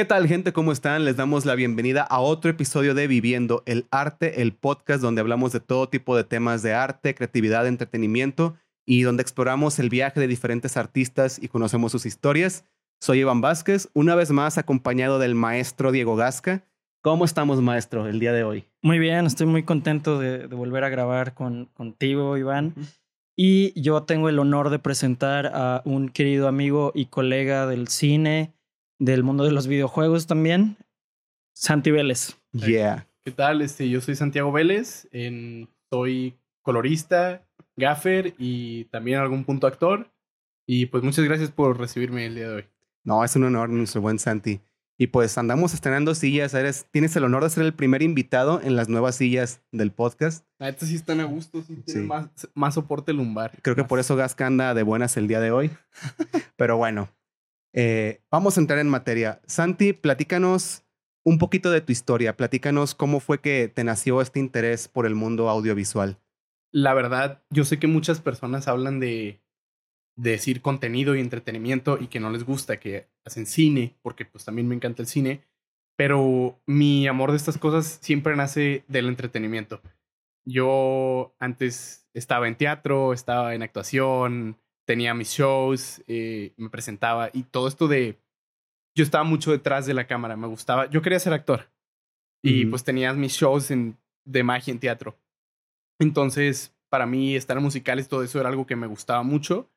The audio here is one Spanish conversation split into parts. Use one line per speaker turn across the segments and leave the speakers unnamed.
¿Qué tal gente? ¿Cómo están? Les damos la bienvenida a otro episodio de Viviendo el Arte, el podcast donde hablamos de todo tipo de temas de arte, creatividad, entretenimiento y donde exploramos el viaje de diferentes artistas y conocemos sus historias. Soy Iván Vázquez, una vez más acompañado del maestro Diego Gasca. ¿Cómo estamos, maestro, el día de hoy?
Muy bien, estoy muy contento de, de volver a grabar con, contigo, Iván. Y yo tengo el honor de presentar a un querido amigo y colega del cine, del mundo de los videojuegos también, Santi Vélez.
Yeah.
¿Qué tal? Este, yo soy Santiago Vélez, en, soy colorista, gaffer y también en algún punto actor. Y pues muchas gracias por recibirme el día de hoy.
No, es un honor, nuestro buen Santi. Y pues andamos estrenando sillas. Eres, tienes el honor de ser el primer invitado en las nuevas sillas del podcast.
Ah, estas sí están a gusto, sí, tienen
Sí.
Más, más soporte lumbar.
Creo que por eso Gasca anda de buenas el día de hoy. Pero bueno, eh, vamos a entrar en materia. Santi, platícanos un poquito de tu historia. Platícanos cómo fue que te nació este interés por el mundo audiovisual.
La verdad, yo sé que muchas personas hablan de, de decir contenido y entretenimiento y que no les gusta, que hacen cine, porque pues también me encanta el cine, pero mi amor de estas cosas siempre nace del entretenimiento. Yo antes estaba en teatro, estaba en actuación, tenía mis shows, eh, me presentaba y todo esto de... Yo estaba mucho detrás de la cámara, me gustaba, yo quería ser actor y pues tenía mis shows en, de magia en teatro. Entonces, para mí, estar en musicales, todo eso era algo que me gustaba mucho.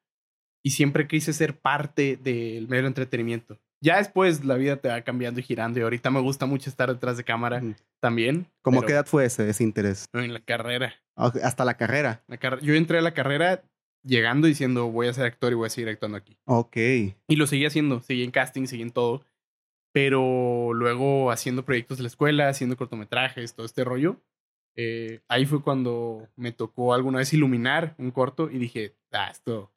Y siempre quise ser parte del medio de entretenimiento. Ya después la vida te va cambiando y girando. Y ahorita me gusta mucho estar detrás de cámara
Ujú.
también.
¿Cómo
pero
qué edad fue ese, ese interés?
En la carrera.
Hasta la carrera.
La carre- Yo entré a la carrera llegando diciendo voy a ser actor y voy a seguir actuando aquí.
Ok.
Y lo seguí haciendo. Seguí en casting, seguí en todo. Pero luego haciendo proyectos de la escuela, haciendo cortometrajes, todo este rollo. eh, ahí fue cuando me tocó alguna vez iluminar un corto y dije, ah, esto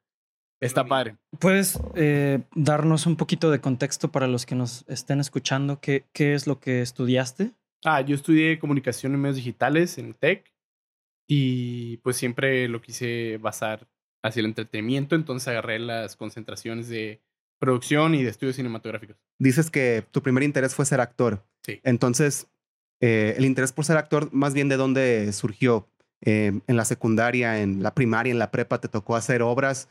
está padre.
¿Puedes eh, darnos un poquito de contexto para los que nos estén escuchando? ¿Qué, qué es lo que estudiaste?
Ah, yo estudié comunicación en medios digitales en el TEC y pues siempre lo quise basar hacia el entretenimiento, entonces agarré las concentraciones de producción y de estudios cinematográficos.
Dices que tu primer interés fue ser actor.
Sí.
Entonces, eh, el interés por ser actor, más bien de dónde surgió? Eh, ¿En la secundaria, en la primaria, en la prepa, te tocó hacer obras?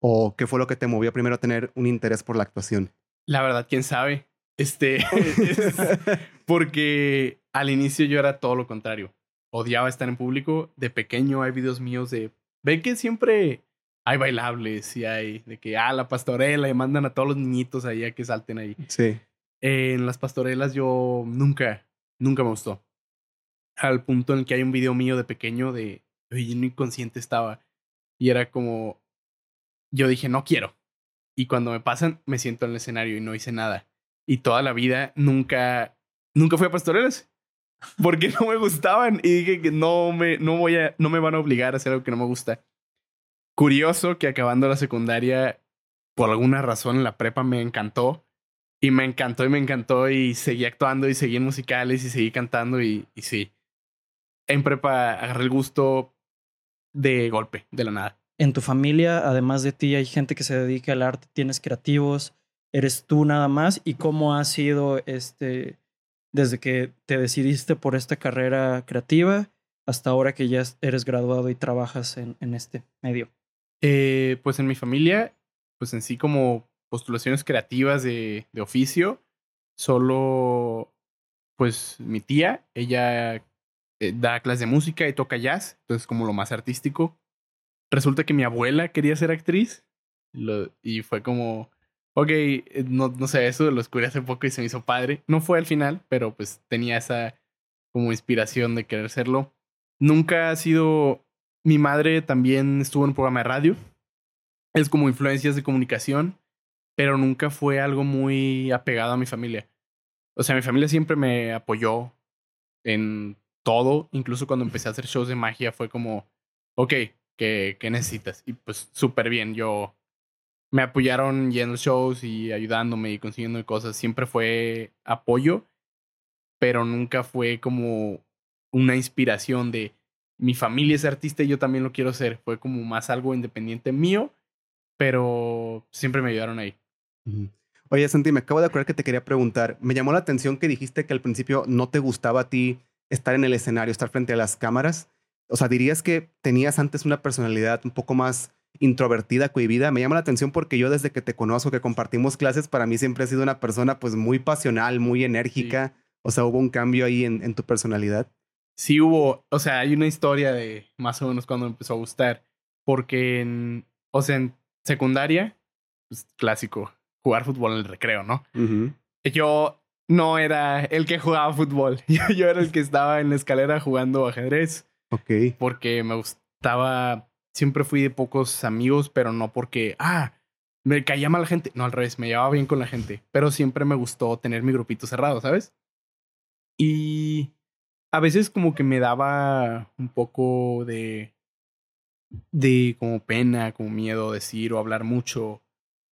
¿O qué fue lo que te movió primero a tener un interés por la actuación?
La verdad, quién sabe. Este, es porque al inicio yo era todo lo contrario. Odiaba estar en público. De pequeño hay videos míos de... Ven que siempre hay bailables y hay de que, ah, la pastorela y mandan a todos los niñitos ahí a que salten ahí.
sí.
en las pastorelas yo nunca, nunca me gustó. Al punto en el que hay un video mío de pequeño de, oye, no inconsciente estaba. Y era como, yo dije, no quiero. Y cuando me pasan, me siento en el escenario y no hice nada. Y toda la vida nunca, nunca fui a pastorelas. Porque no me gustaban. Y dije que no me, no voy a, no me van a obligar a hacer algo que no me gusta. Curioso que acabando la secundaria, por alguna razón la prepa me encantó. Y me encantó y me encantó y seguí actuando y seguí en musicales y seguí cantando y, y sí. En prepa agarré el gusto de golpe, de la nada.
En tu familia, además de ti, hay gente que se dedica al arte, tienes creativos, eres tú nada más. ¿Y cómo ha sido este desde que te decidiste por esta carrera creativa hasta ahora que ya eres graduado y trabajas en, en este medio?
Eh, pues en mi familia, pues en sí como postulaciones creativas de, de oficio, solo pues mi tía, ella eh, da clases de música y toca jazz, entonces como lo más artístico. Resulta que mi abuela quería ser actriz y fue como, ok, eh, no, no sé, eso lo descubrí hace poco y se me hizo padre. No fue al final, pero pues tenía esa como inspiración de querer serlo. Nunca ha sido, mi madre también estuvo en un programa de radio, es como influencias de comunicación, pero nunca fue algo muy apegado a mi familia. O sea, mi familia siempre me apoyó en todo, incluso cuando empecé a hacer shows de magia fue como, ok, ¿qué, qué necesitas? Y pues súper bien, yo me apoyaron yendo shows y ayudándome y consiguiendo cosas, siempre fue apoyo, pero nunca fue como una inspiración de mi familia es artista y yo también lo quiero ser, fue como más algo independiente mío, pero siempre me ayudaron ahí.
Oye, Santi, me acabo de acordar que te quería preguntar. Me llamó la atención que dijiste que al principio no te gustaba a ti estar en el escenario, estar frente a las cámaras. O sea, dirías que tenías antes una personalidad un poco más introvertida, cohibida. Me llama la atención porque yo desde que te conozco, que compartimos clases, para mí siempre has sido una persona pues muy pasional, muy enérgica. O sea, hubo un cambio ahí en, en tu personalidad.
Sí hubo, o sea, hay una historia de más o menos cuando me empezó a gustar. Porque en, o sea, en secundaria, pues, clásico, jugar fútbol en el recreo, ¿no? Yo no era el que jugaba fútbol. Yo, yo era el que estaba en la escalera jugando ajedrez.
Ok.
Porque me gustaba. Siempre fui de pocos amigos, pero no porque. Ah, me caía mal la gente. No, al revés, me llevaba bien con la gente. Pero siempre me gustó tener mi grupito cerrado, ¿sabes? Y a veces como que me daba un poco de. de como pena, como miedo decir o hablar mucho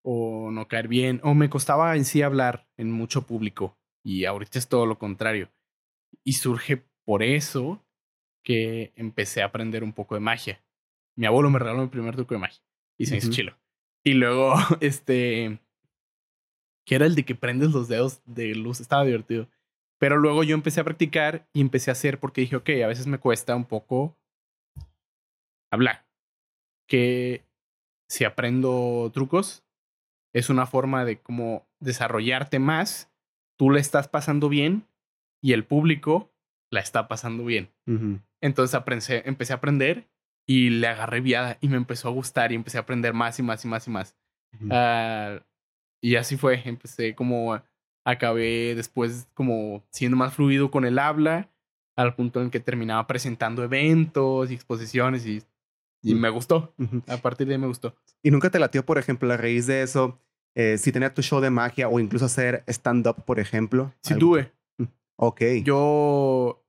o no caer bien, o me costaba en sí hablar en mucho público. Y ahorita es todo lo contrario. Y surge por eso que empecé a aprender un poco de magia. Mi abuelo me regaló mi primer truco de magia y se me hizo
Ujú.
chilo. Y luego, este, que era el de que prendes los dedos de luz, estaba divertido. Pero luego yo empecé a practicar y empecé a hacer porque dije, ok, a veces me cuesta un poco hablar. Que si aprendo trucos, es una forma de como desarrollarte más. Tú le estás pasando bien y el público la está pasando bien. Entonces aprendé, empecé a aprender y le agarré viada y me empezó a gustar y empecé a aprender más y más y más y más.
Ujú.
Ah, y así fue, empecé como, acabé después como siendo más fluido con el habla, al punto en que terminaba presentando eventos y exposiciones y, y me gustó.
Ujú.
A partir de ahí me gustó.
¿Y nunca te latió, por ejemplo, a raíz de eso, eh, si tener tu show de magia o incluso hacer stand-up, por ejemplo?
Sí
Algo-
tuve.
Ok.
Yo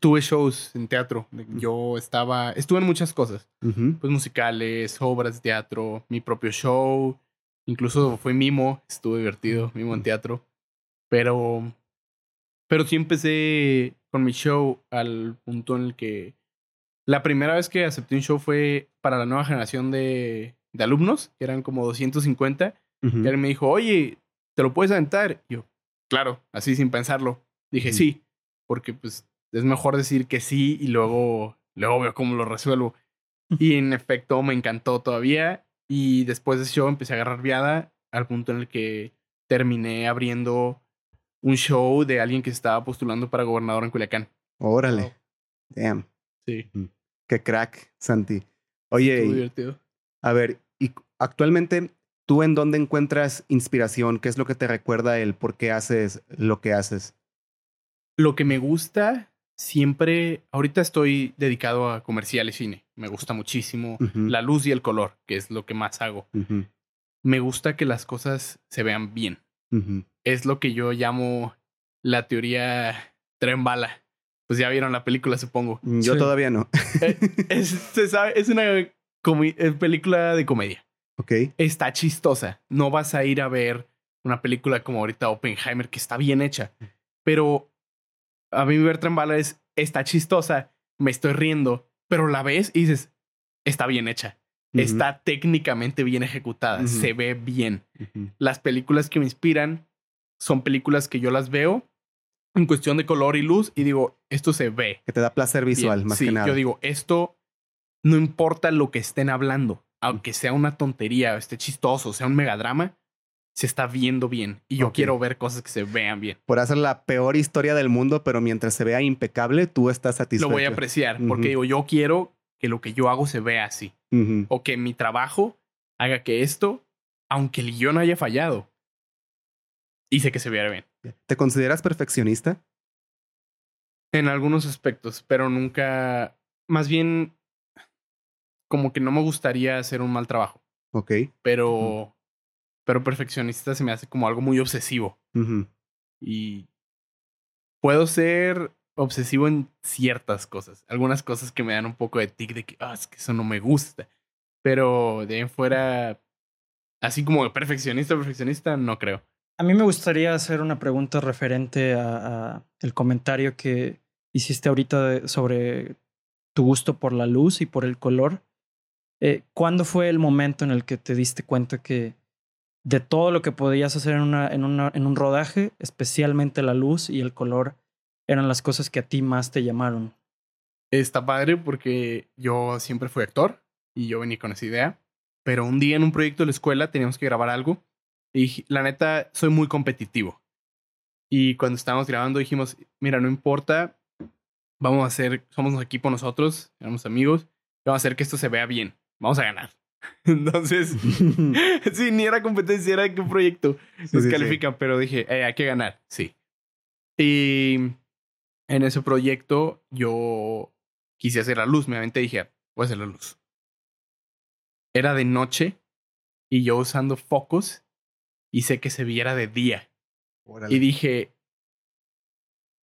tuve shows en teatro. Yo estaba, estuve en muchas cosas.
Ujú.
Pues musicales, obras de teatro, mi propio show. Incluso fue mimo, estuvo divertido, mimo en teatro. Pero, pero sí empecé con mi show al punto en el que la primera vez que acepté un show fue para la nueva generación de, de alumnos, que eran como 250.
Ujú.
Y alguien me dijo, oye, ¿te lo puedes aventar? Y yo, claro, así sin pensarlo. Dije,
Ujú.
sí, porque pues es mejor decir que sí y luego, luego veo cómo lo resuelvo. Y en efecto me encantó todavía. Y después de ese show empecé a agarrar viada al punto en el que terminé abriendo un show de alguien que se estaba postulando para gobernador en Culiacán.
Órale. Damn.
Sí,
Qué crack, Santi. Oye,
estuvo
y-
divertido.
a ver, y actualmente, ¿tú en dónde encuentras inspiración? ¿Qué es lo que te recuerda el por qué haces lo que haces?
Lo que me gusta siempre, ahorita estoy dedicado a comercial y cine. Me gusta muchísimo la luz y el color, que es lo que más hago. Me gusta que las cosas se vean bien. Es lo que yo llamo la teoría tren bala. Pues ya vieron la película, supongo.
Yo
Sí.
todavía no.
Eh, es, se sabe- es una eh, película de comedia.
ok.
Está chistosa. No vas a ir a ver una película como ahorita Oppenheimer, que está bien hecha. Pero a mí ver tren bala es, está chistosa, me estoy riendo, pero la ves y dices, está bien hecha. Está técnicamente bien ejecutada, se ve bien. Las películas que me inspiran son películas que yo las veo en cuestión de color y luz y digo, esto se ve.
Que te da placer visual,
bien.
más
Sí,
que nada.
Yo digo, esto no importa lo que estén hablando, aunque sea una tontería, esté chistoso, sea un megadrama, se está viendo bien. Y yo quiero ver cosas que se vean bien.
Por hacer la peor historia del mundo, pero mientras se vea impecable, tú estás satisfecho.
Lo voy a apreciar porque digo, yo quiero que lo que yo hago se vea así. O que mi trabajo haga que esto, aunque el guion haya fallado, hice que se viera bien.
¿Te consideras perfeccionista?
En algunos aspectos, pero nunca, más bien, como que no me gustaría hacer un mal trabajo,
Ok.
pero, pero perfeccionista se me hace como algo muy obsesivo y puedo ser obsesivo en ciertas cosas, algunas cosas que me dan un poco de tic de que, ah, es que eso no me gusta, pero de ahí en fuera, así como perfeccionista, perfeccionista, no creo.
A mí me gustaría hacer una pregunta referente a, a el comentario que hiciste ahorita de- sobre tu gusto por la luz y por el color. Eh, ¿Cuándo fue el momento en el que te diste cuenta que de todo lo que podías hacer en, una, en, un rodaje, especialmente la luz y el color, eran las cosas que a ti más te llamaron.
Está padre porque yo siempre fui actor y yo venía con esa idea. Pero un día en un proyecto de la escuela teníamos que grabar algo y la neta soy muy competitivo. Y cuando estábamos grabando dijimos, mira, no importa, vamos a hacer, somos un equipo nosotros, éramos amigos, vamos a hacer que esto se vea bien, vamos a ganar. Entonces, sí, ni era competencia, era que un proyecto nos califican, pero dije, eh, hay que ganar, sí. Y en ese proyecto yo quise hacer la luz, me aventé y dije, voy a hacer la luz. Era de noche y yo usando focos hice que se viera de día. Y dije,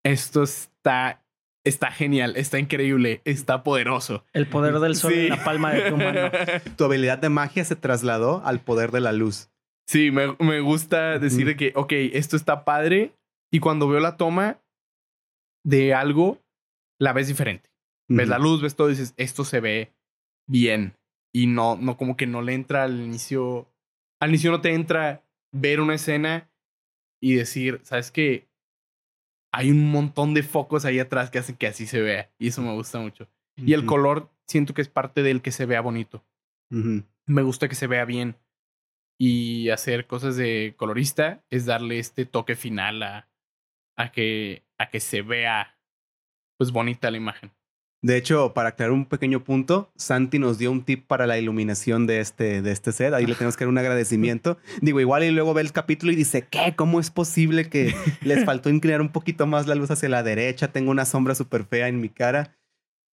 esto está, está genial, está increíble, está poderoso.
El poder del sol en la palma de tu mano.
Tu habilidad de magia se trasladó al poder de la luz.
Sí, me, me gusta decir que, ok, esto está padre. Y cuando veo la toma de algo, la ves diferente. Ves la luz, ves todo y dices, esto se ve bien. Y no, no como que no le entra al inicio. Al inicio no te entra ver una escena y decir, ¿sabes qué? Hay un montón de focos ahí atrás que hacen que así se vea. Y eso me gusta mucho. Y el color siento que es parte del que se vea bonito. Me gusta que se vea bien. Y hacer cosas de colorista es darle este toque final a, a, que, a que se vea pues bonita la imagen.
De hecho, para aclarar un pequeño punto, Santi nos dio un tip para la iluminación de este, de este set. Ahí le tenemos que dar un agradecimiento. Digo, igual y luego ve el capítulo y dice, ¿qué? ¿Cómo es posible que les faltó inclinar un poquito más la luz hacia la derecha? Tengo una sombra súper fea en mi cara.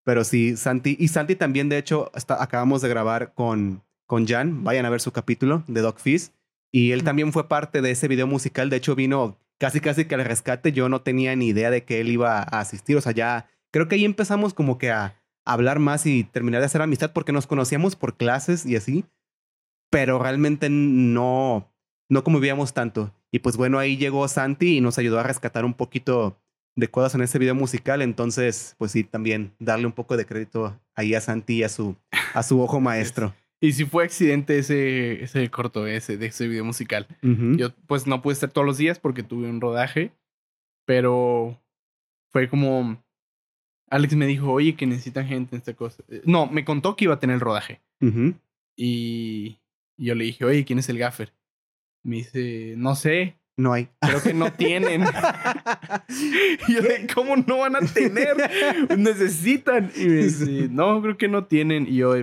Pero sí, Santi. Y Santi también, de hecho, acabamos de grabar con, con Jan. Vayan a ver su capítulo de Dog Fizz. Y él también fue parte de ese video musical. De hecho, vino casi, casi que al rescate. Yo no tenía ni idea de que él iba a asistir. O sea, ya creo que ahí empezamos como que a hablar más y terminar de hacer amistad porque nos conocíamos por clases y así, pero realmente no, no convivíamos tanto. Y pues bueno, ahí llegó Santi y nos ayudó a rescatar un poquito de cosas en ese video musical, entonces pues sí, también darle un poco de crédito ahí a Santi y a su, a su ojo maestro.
Y si fue accidente ese, ese corto ese, de ese video musical. Yo pues no pude estar todos los días porque tuve un rodaje, pero fue como Alex me dijo, oye, que necesitan gente en esta cosa. Eh, no, me contó que iba a tener el rodaje. Y yo le dije, oye, ¿quién es el gaffer? Me dice, no sé.
No hay.
Creo que no tienen. y yo le ¿cómo no van a tener? Necesitan. Y me dice, no, creo que no tienen. Y yo,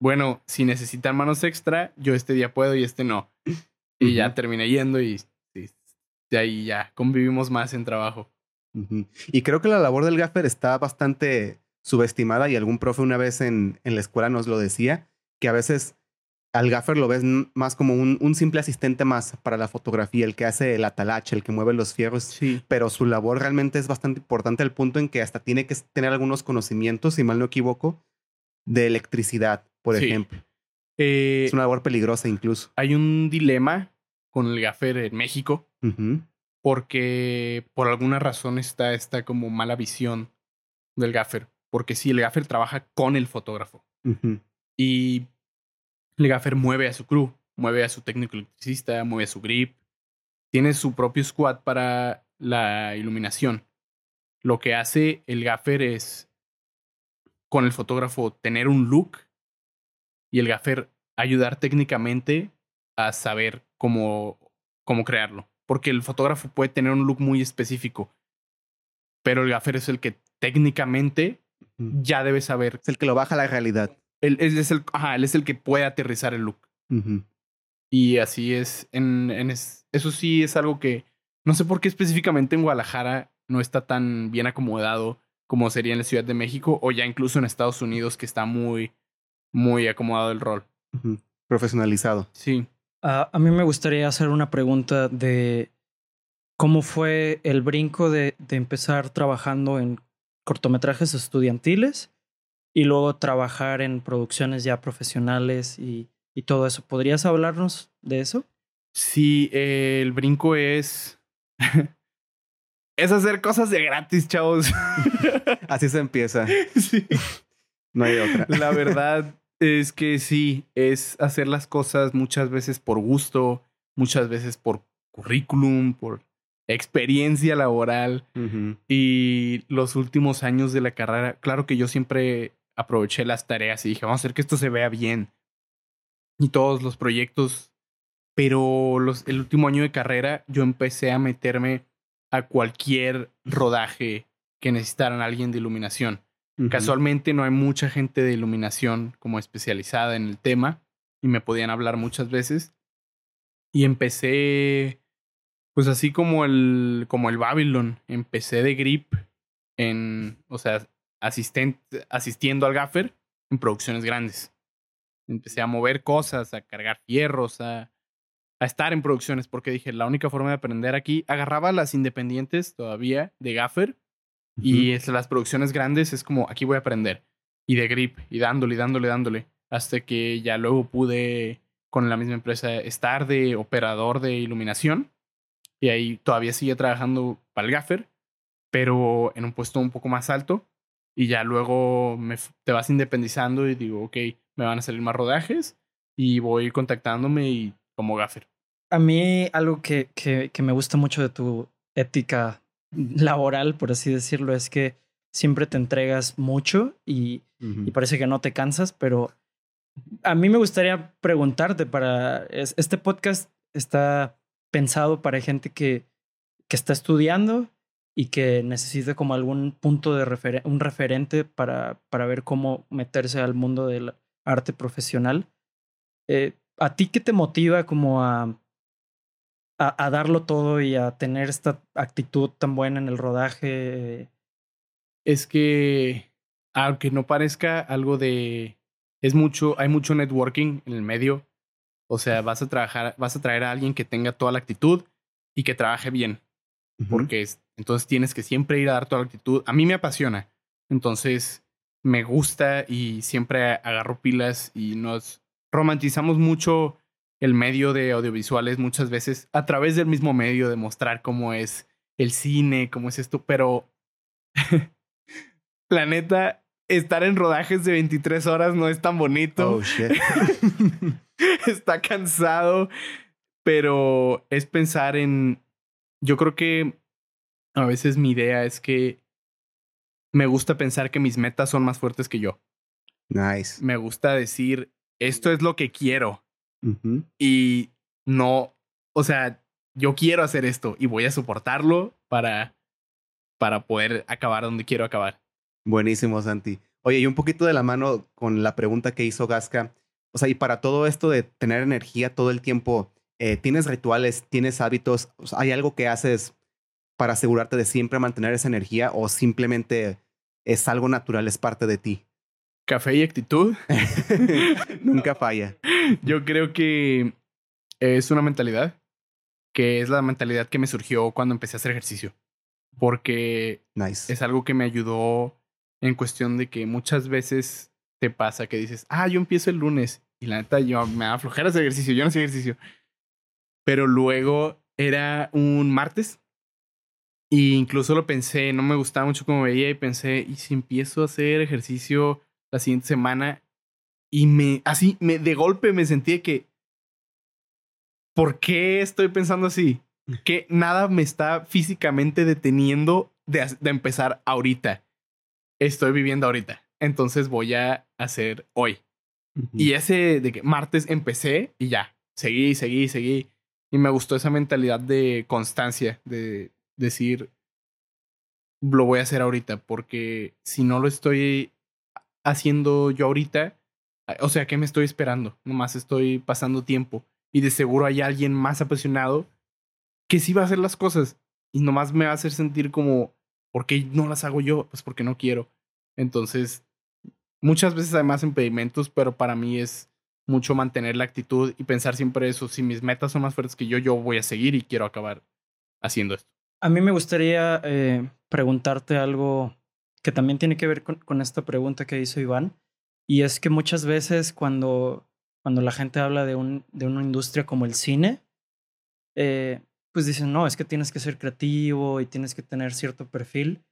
bueno, si necesitan manos extra, yo este día puedo y este no. Y ya terminé yendo y sí, de ahí ya convivimos más en trabajo.
Y creo que la labor del gaffer está bastante subestimada y algún profe una vez en, en la escuela nos lo decía, que a veces al gaffer lo ves más como un, un, simple asistente más para la fotografía, el que hace el atalache, el que mueve los fierros,
sí.
pero su labor realmente es bastante importante al punto en que hasta tiene que tener algunos conocimientos, si mal no equivoco, de electricidad, por ejemplo.
Eh,
es una labor peligrosa incluso.
Hay un dilema con el gaffer en México, porque por alguna razón está esta como mala visión del gaffer. Porque sí, el gaffer trabaja con el fotógrafo. Y el gaffer mueve a su crew, mueve a su técnico electricista, mueve a su grip. Tiene su propio squad para la iluminación. Lo que hace el gaffer es con el fotógrafo tener un look y el gaffer ayudar técnicamente a saber cómo, cómo crearlo porque el fotógrafo puede tener un look muy específico, pero el gaffer es el que técnicamente ya debe saber.
Es el que lo baja a la realidad.
Él es, el, ajá, él es el que puede aterrizar el look. Y así es. En, en eso sí es algo que no sé por qué específicamente en Guadalajara no está tan bien acomodado como sería en la Ciudad de México o ya incluso en Estados Unidos que está muy, muy acomodado el rol.
Profesionalizado.
Sí.
Ah, a mí me gustaría hacer una pregunta de cómo fue el brinco de, de empezar trabajando en cortometrajes estudiantiles y luego trabajar en producciones ya profesionales y, y todo eso. ¿Podrías hablarnos de eso?
Sí, eh, el brinco es... es hacer cosas de gratis, chavos.
Así se empieza.
Sí.
No hay otra.
La verdad, es que sí, es hacer las cosas muchas veces por gusto, muchas veces por currículum, por experiencia laboral y los últimos años de la carrera, claro que yo siempre aproveché las tareas y dije, vamos a hacer que esto se vea bien. Y todos los proyectos, pero los, el último año de carrera yo empecé a meterme a cualquier rodaje que necesitaran alguien de iluminación. Casualmente no hay mucha gente de iluminación como especializada en el tema y me podían hablar muchas veces. Y empecé, pues así como el, como el Babylon, empecé de grip en, o sea, asisten- asistiendo al gaffer en producciones grandes. Empecé a mover cosas, a cargar fierros, a, a estar en producciones, porque dije, la única forma de aprender aquí, agarraba las independientes todavía de gaffer y es, las producciones grandes es como, aquí voy a aprender. Y de grip, y dándole, dándole, dándole. Hasta que ya luego pude, con la misma empresa, estar de operador de iluminación. Y ahí todavía sigue trabajando para el gaffer, pero en un puesto un poco más alto. Y ya luego me, te vas independizando y digo, ok, me van a salir más rodajes. Y voy contactándome y como gaffer.
A mí algo que, que, que me gusta mucho de tu ética laboral, por así decirlo, es que siempre te entregas mucho y, parece que no te cansas, pero a mí me gustaría preguntarte para... es- este podcast está pensado para gente que, que está estudiando y que necesita como algún punto de referen- un referente para, para ver cómo meterse al mundo del arte profesional. Eh, ¿A ti qué te motiva como a, a, a darlo todo y a tener esta actitud tan buena en el rodaje?
es que, aunque no parezca algo de. Es mucho, hay mucho networking en el medio. O sea, vas a trabajar, vas a traer a alguien que tenga toda la actitud y que trabaje bien. Porque es- entonces tienes que siempre ir a dar toda la actitud. A mí me apasiona. Entonces me gusta y siempre agarro pilas y nos romantizamos mucho el medio de audiovisuales muchas veces a través del mismo medio de mostrar cómo es el cine, cómo es esto, pero la neta, estar en rodajes de 23 horas no es tan bonito.
Oh, shit.
Está cansado, pero es pensar en... Yo creo que a veces mi idea es que me gusta pensar que mis metas son más fuertes que yo.
Nice.
Me gusta decir, esto es lo que quiero Y no, o sea, yo quiero hacer esto y voy a soportarlo para, para poder acabar donde quiero acabar.
Buenísimo, Santi. Oye, y un poquito de la mano con la pregunta que hizo Gasca. O sea, y para todo esto de tener energía todo el tiempo, eh, ¿tienes rituales, tienes hábitos? O sea, ¿Hay algo que haces para asegurarte de siempre mantener esa energía o simplemente es algo natural, es parte de ti?
Café y actitud.
Nunca falla.
Yo creo que es una mentalidad que es la mentalidad que me surgió cuando empecé a hacer ejercicio. Porque
Nice.
es algo que me ayudó en cuestión de que muchas veces te pasa que dices, ah, yo empiezo el lunes y la neta yo me da flojera hacer ejercicio, yo no hacía ejercicio. Pero luego era un martes y incluso lo pensé, no me gustaba mucho como veía y pensé, ¿y si empiezo a hacer ejercicio la siguiente semana? Y me, así, me, de golpe me sentí que, ¿por qué estoy pensando así? Que nada me está físicamente deteniendo de, de empezar ahorita. Estoy viviendo ahorita. Entonces voy a hacer hoy. Y ese de que martes empecé y ya, seguí, seguí, seguí. Y me gustó esa mentalidad de constancia, de decir, lo voy a hacer ahorita, porque si no lo estoy haciendo yo ahorita, o sea, ¿qué me estoy esperando? Nomás estoy pasando tiempo. Y de seguro hay alguien más apasionado que sí va a hacer las cosas y nomás me va a hacer sentir como, ¿por qué no las hago yo? Pues porque no quiero. Entonces, muchas veces hay más impedimentos, pero para mí es mucho mantener la actitud y pensar siempre eso. Si mis metas son más fuertes que yo, yo voy a seguir y quiero acabar haciendo esto.
A mí me gustaría eh, preguntarte algo que también tiene que ver con, con esta pregunta que hizo Iván. Y es que muchas veces cuando, cuando la gente habla de, un, de una industria como el cine, eh, pues dicen, no, es que tienes que ser creativo y tienes que tener cierto perfil.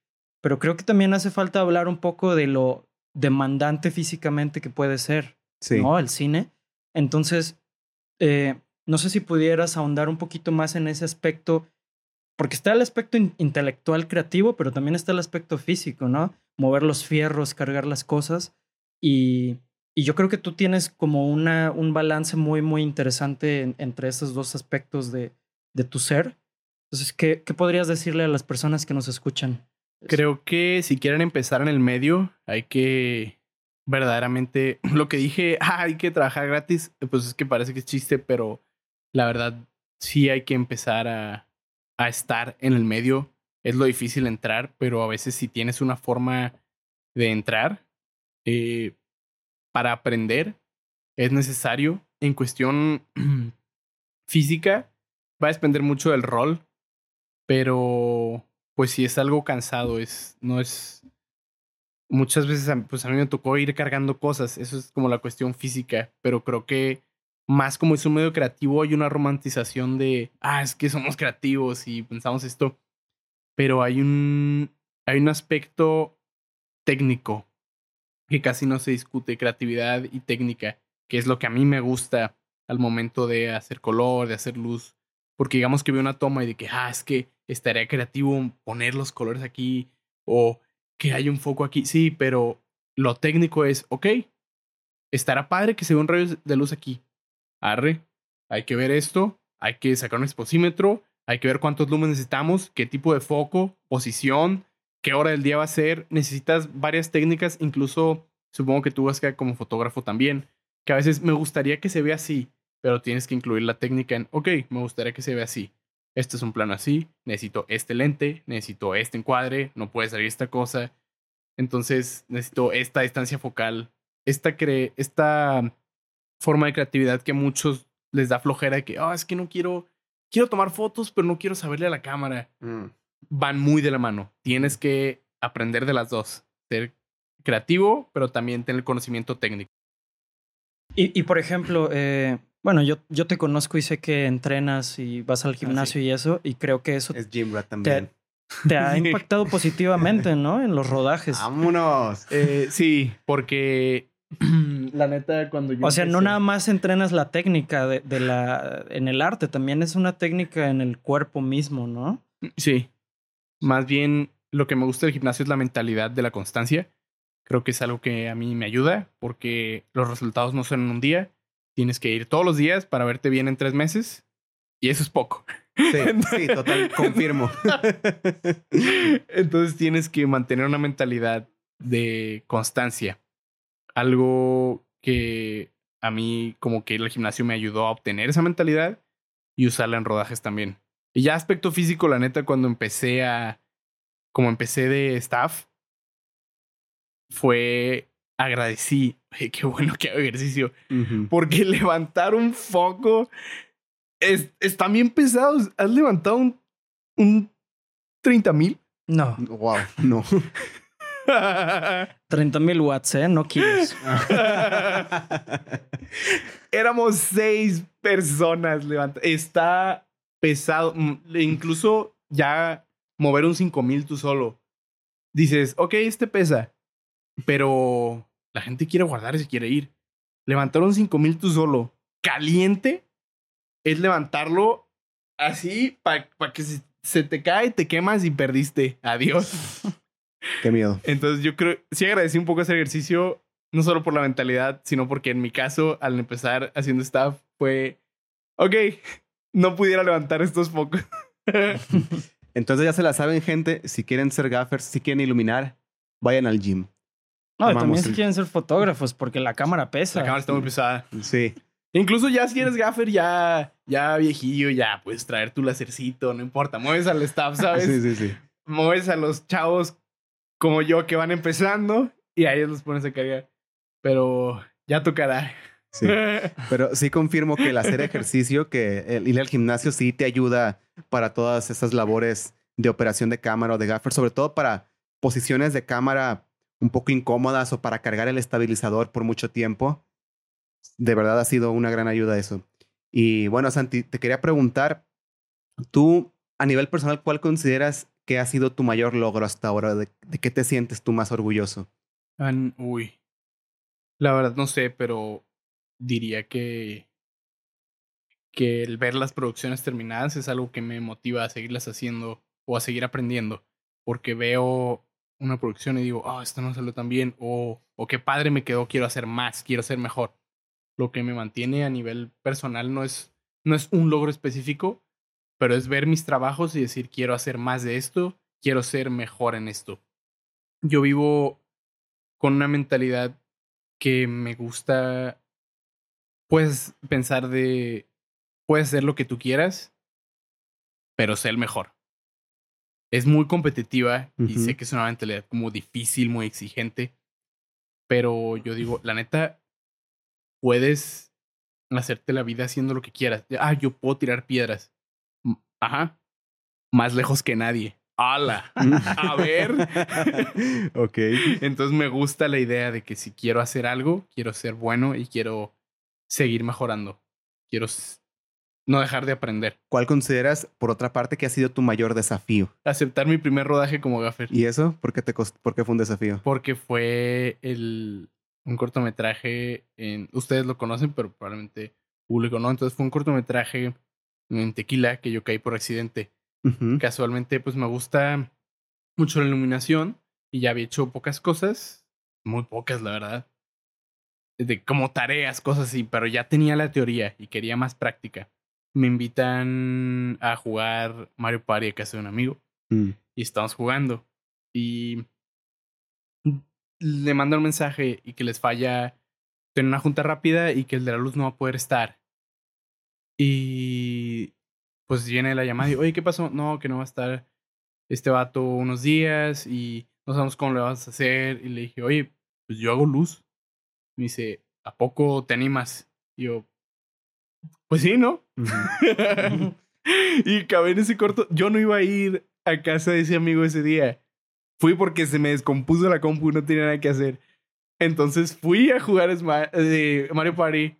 Pero creo que también hace falta hablar un poco de lo demandante físicamente que puede ser,
Sí.
¿no? El cine. Entonces, eh, no sé si pudieras ahondar un poquito más en ese aspecto, porque está el aspecto intelectual creativo, pero también está el aspecto físico, ¿no? Mover los fierros, cargar las cosas. Y, yo creo que tú tienes como un balance muy, muy interesante entre esos dos aspectos de, tu ser. Entonces, ¿qué, ¿qué podrías decirle a las personas que nos escuchan?
Creo que si quieren empezar en el medio, hay que verdaderamente, lo que dije, ah, hay que trabajar gratis, pues es que parece que es chiste, pero la verdad sí hay que empezar a, a estar en el medio. Es lo difícil entrar, pero a veces si tienes una forma de entrar eh, para aprender, es necesario. En cuestión física, va a depender mucho del rol, pero pues si es algo cansado, es, no es... Muchas veces pues a mí me tocó ir cargando cosas, eso es como la cuestión física, pero creo que más como es un medio creativo hay una romantización de, ah, es que somos creativos y pensamos esto, pero hay un, hay un aspecto técnico que casi no se discute, creatividad y técnica, que es lo que a mí me gusta al momento de hacer color, de hacer luz, porque digamos que veo una toma y de que, ah, es que estaría creativo poner los colores aquí o que hay un foco aquí. Sí, pero lo técnico es, ok, estará padre que se vea un rayo de luz aquí. Arre, hay que ver esto, hay que sacar un exposímetro, hay que ver cuántos lúmenes necesitamos, qué tipo de foco, posición, qué hora del día va a ser. Necesitas varias técnicas, incluso supongo que tú vas a como fotógrafo también, que a veces me gustaría que se vea así, pero tienes que incluir la técnica en, ok, me gustaría que se vea así. Este es un plano así, necesito este lente, necesito este encuadre, no puede salir esta cosa. Entonces necesito esta distancia focal, esta, cre esta forma de creatividad que a muchos les da flojera de que, ah, es que no quiero, quiero tomar fotos, pero no quiero saberle a la cámara. Mm. Van muy de la mano. Tienes que aprender de las dos. Ser creativo, pero también tener conocimiento técnico.
Y, y por ejemplo, eh, bueno, yo, yo te conozco y sé que entrenas y vas al ah, gimnasio y eso, y creo que eso
es gym rat también.
Te, ha impactado positivamente, ¿no? En los rodajes.
Vámonos.
Eh, sí, porque la neta cuando yo
o sea no nada más entrenas la técnica de, de, la en el arte también es una técnica en el cuerpo mismo no
sí más bien lo que me gusta del gimnasio es la mentalidad de la constancia creo que es algo que a mí me ayuda porque los resultados no son en un día tienes que ir todos los días para verte bien en tres meses. Y eso es poco.
Sí, sí, total, confirmo.
Entonces tienes que mantener una mentalidad de constancia. Algo que a mí como que el gimnasio me ayudó a obtener esa mentalidad y usarla en rodajes también. Y ya aspecto físico, la neta, cuando empecé a, como empecé de staff, fue agradecí, qué bueno que hago ejercicio, porque levantar un foco es, están bien pesados. ¿Has levantado un, un 30 mil?
No.
Wow, no.
30 mil watts, ¿eh? No kilos.
Éramos seis personas levantando. Está pesado. Mm, incluso ya mover un 5 mil tú solo. Dices, ok, este pesa. Pero la gente quiere guardar y se quiere ir. Levantar un 5000 tú solo, caliente, es levantarlo así para que se, te cae, te quemas y perdiste. Adiós.
Qué miedo.
Entonces yo creo, sí agradecí un poco ese ejercicio, no solo por la mentalidad, sino porque en mi caso, al empezar haciendo staff, fue, ok, no pudiera levantar estos pocos.
Entonces ya se la saben, gente, si quieren ser gaffers, si quieren iluminar, vayan al gym.
No, también si quieren ser fotógrafos, porque la cámara pesa.
La cámara está muy pesada.
Sí.
Incluso ya si eres gaffer, ya, ya viejillo, ya puedes traer tu lacercito, no importa. Mueves al staff, ¿sabes?
Sí, sí, sí.
Mueves a los chavos como yo que van empezando y a ellos los pones a cargar. Pero ya tocará.
Sí. Pero sí confirmo que el hacer ejercicio, que el ir al gimnasio sí te ayuda para todas esas labores de operación de cámara o de gaffer, sobre todo para posiciones de cámara un poco incómodas o para cargar el estabilizador por mucho tiempo. De verdad ha sido una gran ayuda eso. Y bueno, Santi, te quería preguntar, tú a nivel personal, ¿cuál consideras que ha sido tu mayor logro hasta ahora? ¿De, qué te sientes tú más orgulloso?
uy, la verdad no sé, pero diría que que el ver las producciones terminadas es algo que me motiva a seguirlas haciendo o a seguir aprendiendo. Porque veo una producción y digo, ah, esto no salió tan bien, o, o qué padre me quedó, quiero hacer más, quiero ser mejor. Lo que me mantiene a nivel personal no es, no es un logro específico, pero es ver mis trabajos y decir, quiero hacer más de esto, quiero ser mejor en esto. Yo vivo con una mentalidad que me gusta, puedes pensar de, puedes hacer lo que tú quieras, pero sé el mejor. Es muy competitiva y sé que es una mentalidad como difícil, muy exigente, pero yo digo, la neta, puedes hacerte la vida haciendo lo que quieras. Ah, yo puedo tirar piedras. Ajá. Más lejos que nadie. ¡Hala! A ver.
ok.
Entonces me gusta la idea de que si quiero hacer algo, quiero ser bueno y quiero seguir mejorando. Quiero no dejar de aprender.
¿Cuál consideras, por otra parte, que ha sido tu mayor desafío?
Aceptar mi primer rodaje como gaffer.
¿Y eso? ¿Por qué, te ¿Por qué fue un desafío?
Porque fue el, un cortometraje en... Ustedes lo conocen, pero probablemente público no. Entonces fue un cortometraje en Tequila que yo caí por accidente. Casualmente, pues me gusta mucho la iluminación y ya había hecho pocas cosas, muy pocas, la verdad. De como tareas, cosas así, pero ya tenía la teoría y quería más práctica. Me invitan a jugar Mario Party a casa de un amigo
mm.
y estamos jugando. Y le mando un mensaje y que les falla tener una junta rápida y que el de la luz no va a poder estar. Y pues viene la llamada y, oye, ¿qué pasó? No, que no va a estar este vato unos días y no sabemos cómo le vas a hacer. Y le dije, oye, pues yo hago luz. Me dice, ¿a poco te animas? Y yo, pues sí, ¿no? y acabé en ese corto. Yo no iba a ir a casa de ese amigo ese día. Fui porque se me descompuso la compu y no tenía nada que hacer. Entonces fui a jugar de Mario Party.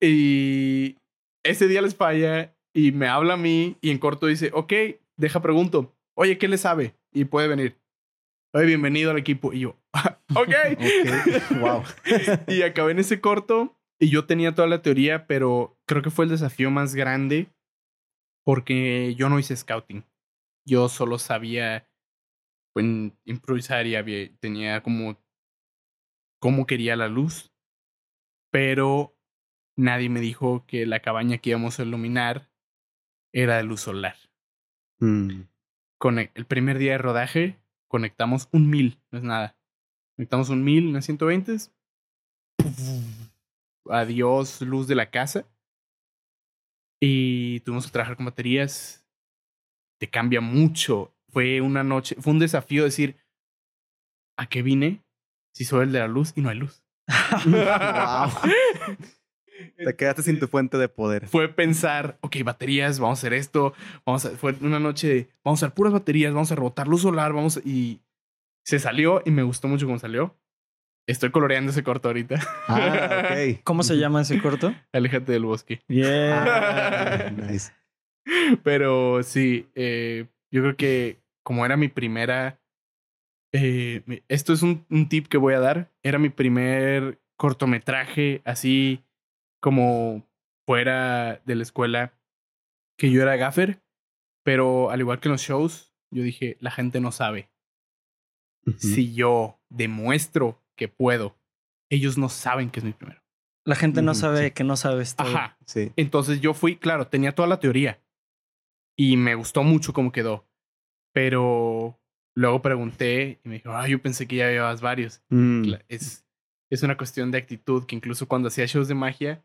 Y ese día les falla y me habla a mí y en corto dice, ok, deja pregunto, oye, ¿qué le sabe? Y puede venir. Oye, bienvenido al equipo. Y yo, ok.
wow.
y acabé en ese corto y yo tenía toda la teoría, pero creo que fue el desafío más grande porque yo no hice scouting. Yo solo sabía pues, improvisar y había, tenía como cómo quería la luz, pero nadie me dijo que la cabaña que íbamos a iluminar era de luz solar.
Mm.
Con el primer día de rodaje conectamos un mil, no es nada. Conectamos un mil, unas 120. Adiós, luz de la casa. Y tuvimos que trabajar con baterías. Te cambia mucho. Fue una noche, fue un desafío decir, ¿a qué vine? Si soy el de la luz y no hay luz.
wow. Te quedaste sin tu fuente de poder.
Fue pensar, ok, baterías, vamos a hacer esto. Vamos a, fue una noche de, vamos a hacer puras baterías, vamos a rebotar luz solar, vamos y se salió y me gustó mucho cómo salió. Estoy coloreando ese corto ahorita.
Ah, ok.
¿Cómo se llama ese corto?
Aléjate del bosque.
Yeah.
Ah, nice.
Pero sí, eh, yo creo que como era mi primera... Eh, esto es un, un tip que voy a dar. Era mi primer cortometraje así como fuera de la escuela que yo era gaffer, pero al igual que en los shows, yo dije, la gente no sabe. Si yo demuestro que puedo, ellos no saben que es mi primero.
La gente no sabe que no sabes todo.
Ajá.
Sí.
Entonces yo fui, claro, tenía toda la teoría y me gustó mucho cómo quedó, pero luego pregunté y me dijo, ah, yo pensé que ya llevabas varios.
Mm.
Es, es una cuestión de actitud que incluso cuando hacía shows de magia,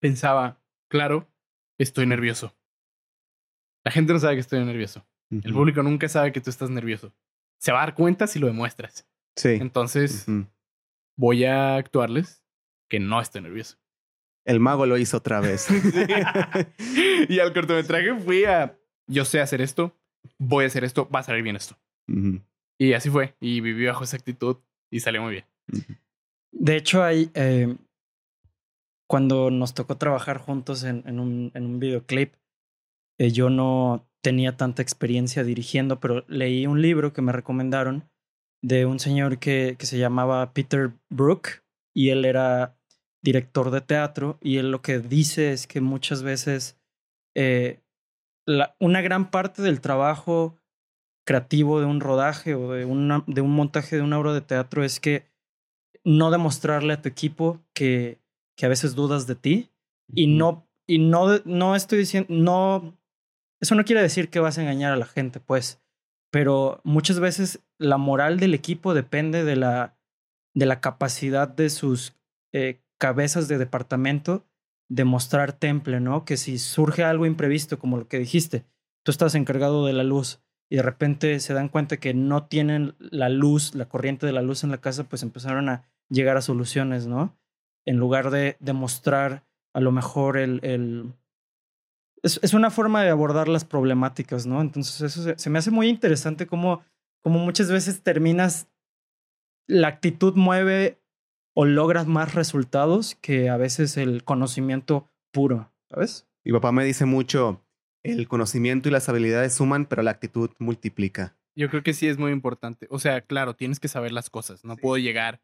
pensaba, claro, estoy nervioso. La gente no sabe que estoy nervioso. El público nunca sabe que tú estás nervioso. Se va a dar cuenta si lo demuestras.
Sí.
Entonces, voy a actuarles que no estoy nervioso.
El mago lo hizo otra vez.
y al cortometraje fui a, yo sé hacer esto, voy a hacer esto, va a salir bien esto. Y así fue. Y viví bajo esa actitud y salió muy bien.
De hecho, hay, eh, cuando nos tocó trabajar juntos en, en, un, en un, videoclip, eh, yo no tenía tanta experiencia dirigiendo, pero leí un libro que me recomendaron de un señor que, que se llamaba Peter Brook y él era director de teatro y él lo que dice es que muchas veces eh, la, una gran parte del trabajo creativo de un rodaje o de, una, de un montaje de una obra de teatro es que no demostrarle a tu equipo que, que a veces dudas de ti y no, y no, no estoy diciendo, no, eso no quiere decir que vas a engañar a la gente, pues, pero muchas veces la moral del equipo depende de la, de la capacidad de sus eh, cabezas de departamento de mostrar temple, ¿no? Que si surge algo imprevisto, como lo que dijiste, tú estás encargado de la luz y de repente se dan cuenta que no tienen la luz, la corriente de la luz en la casa, pues empezaron a llegar a soluciones, ¿no? En lugar de demostrar a lo mejor el... el... Es, es, una forma de abordar las problemáticas, ¿no? Entonces eso se, se me hace muy interesante cómo, cómo muchas veces terminas, la actitud mueve o logras más resultados que a veces el conocimiento puro, ¿sabes?
Mi papá me dice mucho, el conocimiento y las habilidades suman, pero la actitud multiplica.
Yo creo que sí es muy importante. O sea, claro, tienes que saber las cosas. No sí. puedo llegar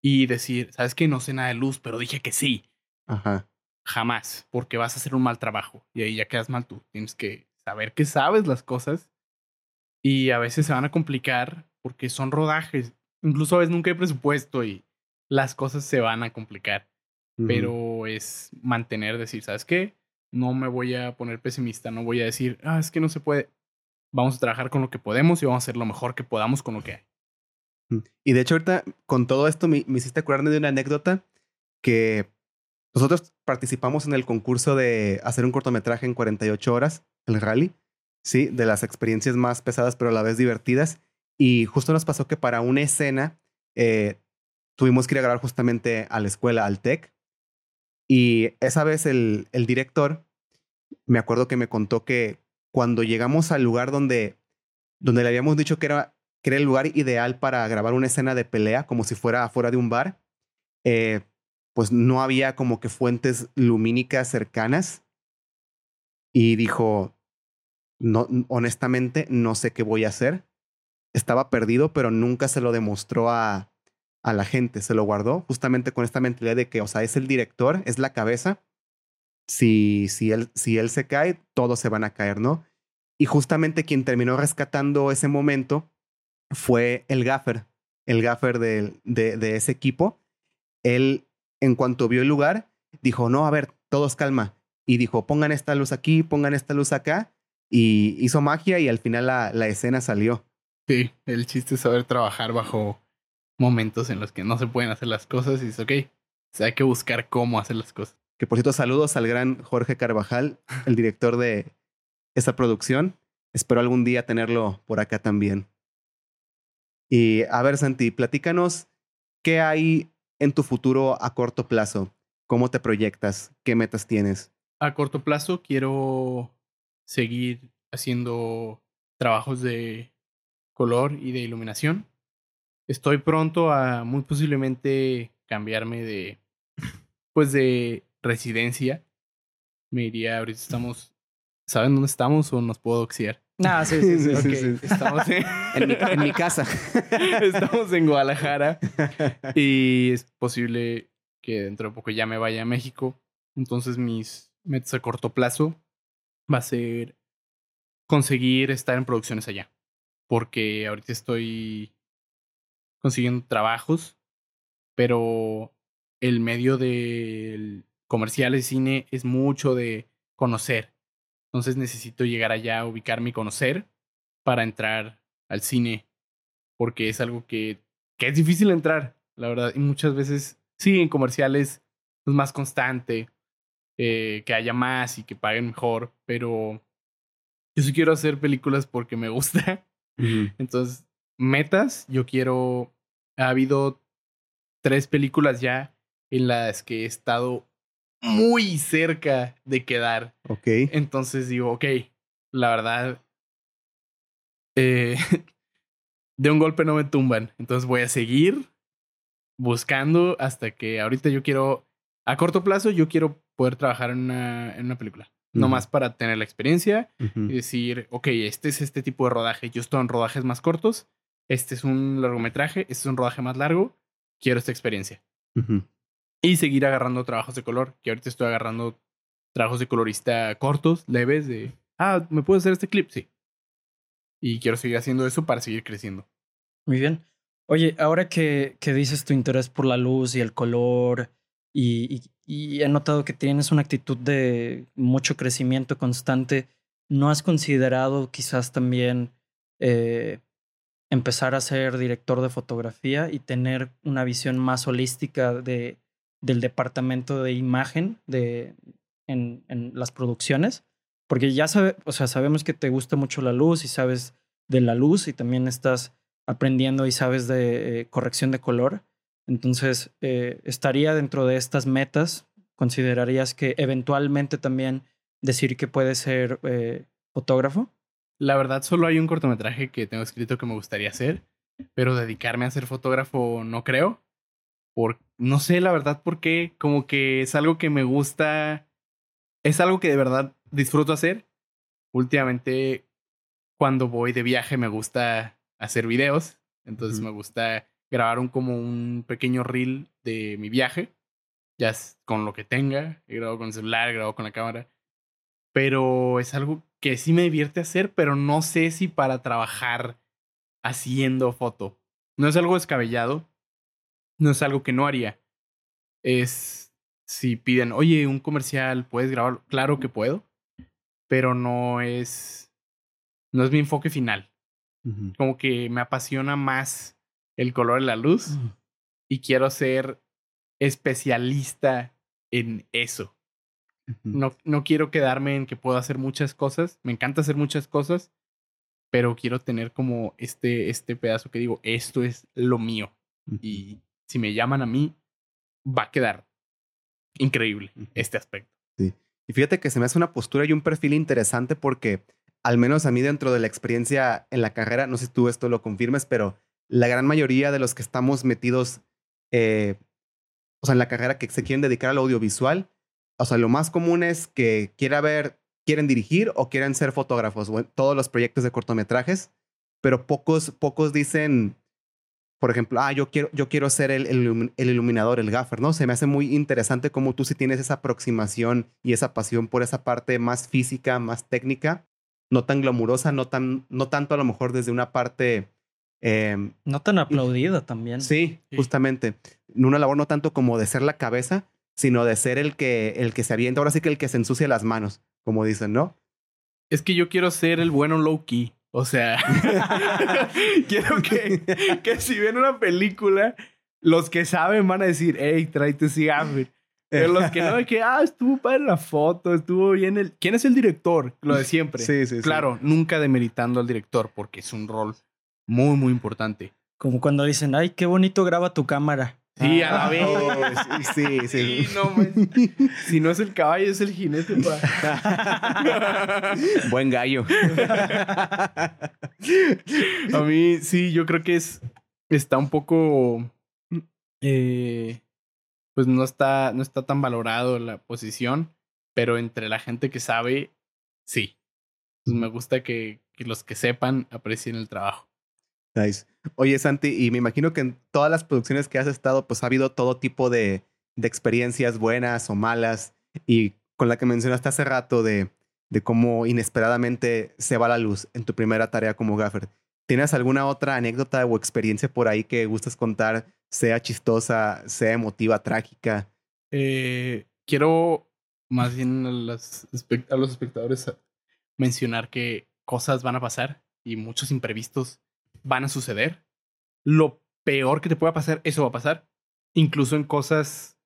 y decir, sabes que no sé nada de luz, pero dije que sí.
Ajá.
Jamás, porque vas a hacer un mal trabajo y ahí ya quedas mal tú. Tienes que saber que sabes las cosas y a veces se van a complicar porque son rodajes. Incluso a veces nunca hay presupuesto y las cosas se van a complicar. Uh -huh. Pero es mantener, decir, ¿sabes qué? No me voy a poner pesimista, no voy a decir, ah, es que no se puede. Vamos a trabajar con lo que podemos y vamos a hacer lo mejor que podamos con lo que hay.
Y de hecho, ahorita con todo esto me, me hiciste acordarme de una anécdota que nosotros participamos en el concurso de hacer un cortometraje en 48 horas, el rally, sí, de las experiencias más pesadas pero a la vez divertidas. Y justo nos pasó que para una escena eh, tuvimos que ir a grabar justamente a la escuela, al TEC. Y esa vez el, director, me acuerdo que me contó que cuando llegamos al lugar donde, donde le habíamos dicho que era, que era el lugar ideal para grabar una escena de pelea, como si fuera afuera de un bar, eh, pues no había como que fuentes lumínicas cercanas. Y dijo, no, honestamente, no sé qué voy a hacer. Estaba perdido, pero nunca se lo demostró a, a la gente, se lo guardó justamente con esta mentalidad de que, o sea, es el director, es la cabeza. Si, si, él, si él se cae, todos se van a caer, ¿no? Y justamente quien terminó rescatando ese momento fue el gaffer, el gaffer de, de, de ese equipo. Él, en cuanto vio el lugar, dijo, no, a ver, todos calma. Y dijo, pongan esta luz aquí, pongan esta luz acá. Y hizo magia y al final la, la escena salió.
Sí, el chiste es saber trabajar bajo momentos en los que no se pueden hacer las cosas y es ok. O sea, hay que buscar cómo hacer las cosas.
Que por cierto, saludos al gran Jorge Carvajal, el director de esta producción. Espero algún día tenerlo por acá también. Y a ver, Santi, platícanos qué hay en tu futuro a corto plazo. ¿Cómo te proyectas? ¿Qué metas tienes?
A corto plazo quiero seguir haciendo trabajos de color y de iluminación. Estoy pronto a muy posiblemente cambiarme de pues de residencia. Me iría, ahorita estamos ¿Saben dónde estamos o nos puedo oxiar?
Ah, sí, sí, sí.
okay.
sí, sí.
Estamos en...
en mi casa.
estamos en Guadalajara y es posible que dentro de poco ya me vaya a México. Entonces mis metas a corto plazo va a ser conseguir estar en producciones allá. Porque ahorita estoy consiguiendo trabajos, pero el medio del comercial de cine es mucho de conocer. Entonces necesito llegar allá, ubicarme y conocer para entrar al cine. Porque es algo que, que es difícil entrar, la verdad. Y muchas veces, sí, en comerciales es más constante, eh, que haya más y que paguen mejor. Pero yo sí quiero hacer películas porque me gusta. Uh -huh. Entonces, metas, yo quiero... Ha habido tres películas ya en las que he estado muy cerca de quedar.
Ok.
Entonces digo, ok, la verdad, eh, de un golpe no me tumban. Entonces voy a seguir buscando hasta que ahorita yo quiero, a corto plazo, yo quiero poder trabajar en una, en una película. Uh -huh. No más para tener la experiencia uh -huh. y decir, ok, este es este tipo de rodaje. Yo estoy en rodajes más cortos. Este es un largometraje. Este es un rodaje más largo. Quiero esta experiencia.
Uh -huh.
Y seguir agarrando trabajos de color, que ahorita estoy agarrando trabajos de colorista cortos, leves, de, ah, ¿me puedo hacer este clip? Sí. Y quiero seguir haciendo eso para seguir creciendo.
Muy bien. Oye, ahora que, que dices tu interés por la luz y el color, y he notado que tienes una actitud de mucho crecimiento constante, ¿no has considerado quizás también eh, empezar a ser director de fotografía y tener una visión más holística de, del departamento de imagen de, en, en las producciones? Porque ya sabe, o sea, sabemos que te gusta mucho la luz y sabes de la luz y también estás aprendiendo y sabes de eh, corrección de color. Entonces, eh, ¿estaría dentro de estas metas? ¿Considerarías que eventualmente también decir que puedes ser eh, fotógrafo?
La verdad, solo hay un cortometraje que tengo escrito que me gustaría hacer, pero dedicarme a ser fotógrafo no creo. Por, no sé la verdad por qué, como que es algo que me gusta, es algo que de verdad disfruto hacer. Últimamente, cuando voy de viaje, me gusta hacer videos, entonces me gusta grabar un, como un pequeño reel de mi viaje, ya es con lo que tenga, he grabado con el celular, he grabado con la cámara, pero es algo que sí me divierte hacer, pero no sé si para trabajar haciendo foto. No es algo descabellado, no es algo que no haría. Es si piden, oye, un comercial, ¿puedes grabar? Claro que puedo, pero no es, no es mi enfoque final. Como que me apasiona más el color de la luz y quiero ser especialista en eso. No, no quiero quedarme en que puedo hacer muchas cosas. Me encanta hacer muchas cosas, pero quiero tener como este, este pedazo que digo, esto es lo mío. Y si me llaman a mí, va a quedar increíble este aspecto.
Y fíjate que se me hace una postura y un perfil interesante porque, al menos a mí dentro de la experiencia en la carrera, no sé si tú esto lo confirmes, pero la gran mayoría de los que estamos metidos, eh, o sea, en la carrera que se quieren dedicar al audiovisual, o sea, lo más común es que quiera ver, quieren dirigir o quieren ser fotógrafos, o en todos los proyectos de cortometrajes, pero pocos, pocos dicen, por ejemplo, ah, yo quiero, yo quiero ser el, el ilumi- el iluminador, el gaffer, ¿no? Se me hace muy interesante cómo tú sí tienes esa aproximación y esa pasión por esa parte más física, más técnica, no tan glamurosa, no, tan, no tanto a lo mejor desde una parte... em,
No tan aplaudida también.
Sí,
Sí.
justamente. Una labor no tanto como de ser la cabeza, sino de ser el que, el que se avienta, ahora sí que el que se ensucia las manos, como dicen, ¿no?
Es que yo quiero ser el bueno low key. O sea, quiero que, que si ven una película, los que saben van a decir, hey, tráete ese gaffer. Pero los que no, de que, ah, estuvo padre la foto, estuvo bien el... ¿Quién es el director? Lo de siempre.
Sí, sí, sí.
Claro, nunca demeritando al director porque es un rol muy, muy importante.
Como cuando dicen, ay, qué bonito graba tu cámara.
Sí, a la vez.
sí, sí, sí.
Sí, no, man. si no es el caballo, es el jinete. pa.
Buen gallo.
A mí, sí, yo creo que es. Está un poco. eh, pues no está, no está tan valorado la posición, pero entre la gente que sabe, sí. Pues me gusta que, que los que sepan aprecien el trabajo.
Nice. Oye, Santi, y me imagino que en todas las producciones que has estado, pues ha habido todo tipo de, de experiencias buenas o malas. Y con la que mencionaste hace rato de, de cómo inesperadamente se va la luz en tu primera tarea como gaffer. ¿Tienes alguna otra anécdota o experiencia por ahí que gustes contar, sea chistosa, sea emotiva, trágica?
Eh, quiero más bien a, las a los espectadores mencionar que cosas van a pasar y muchos imprevistos van a suceder. Lo peor que te pueda pasar, eso va a pasar. Incluso en cosas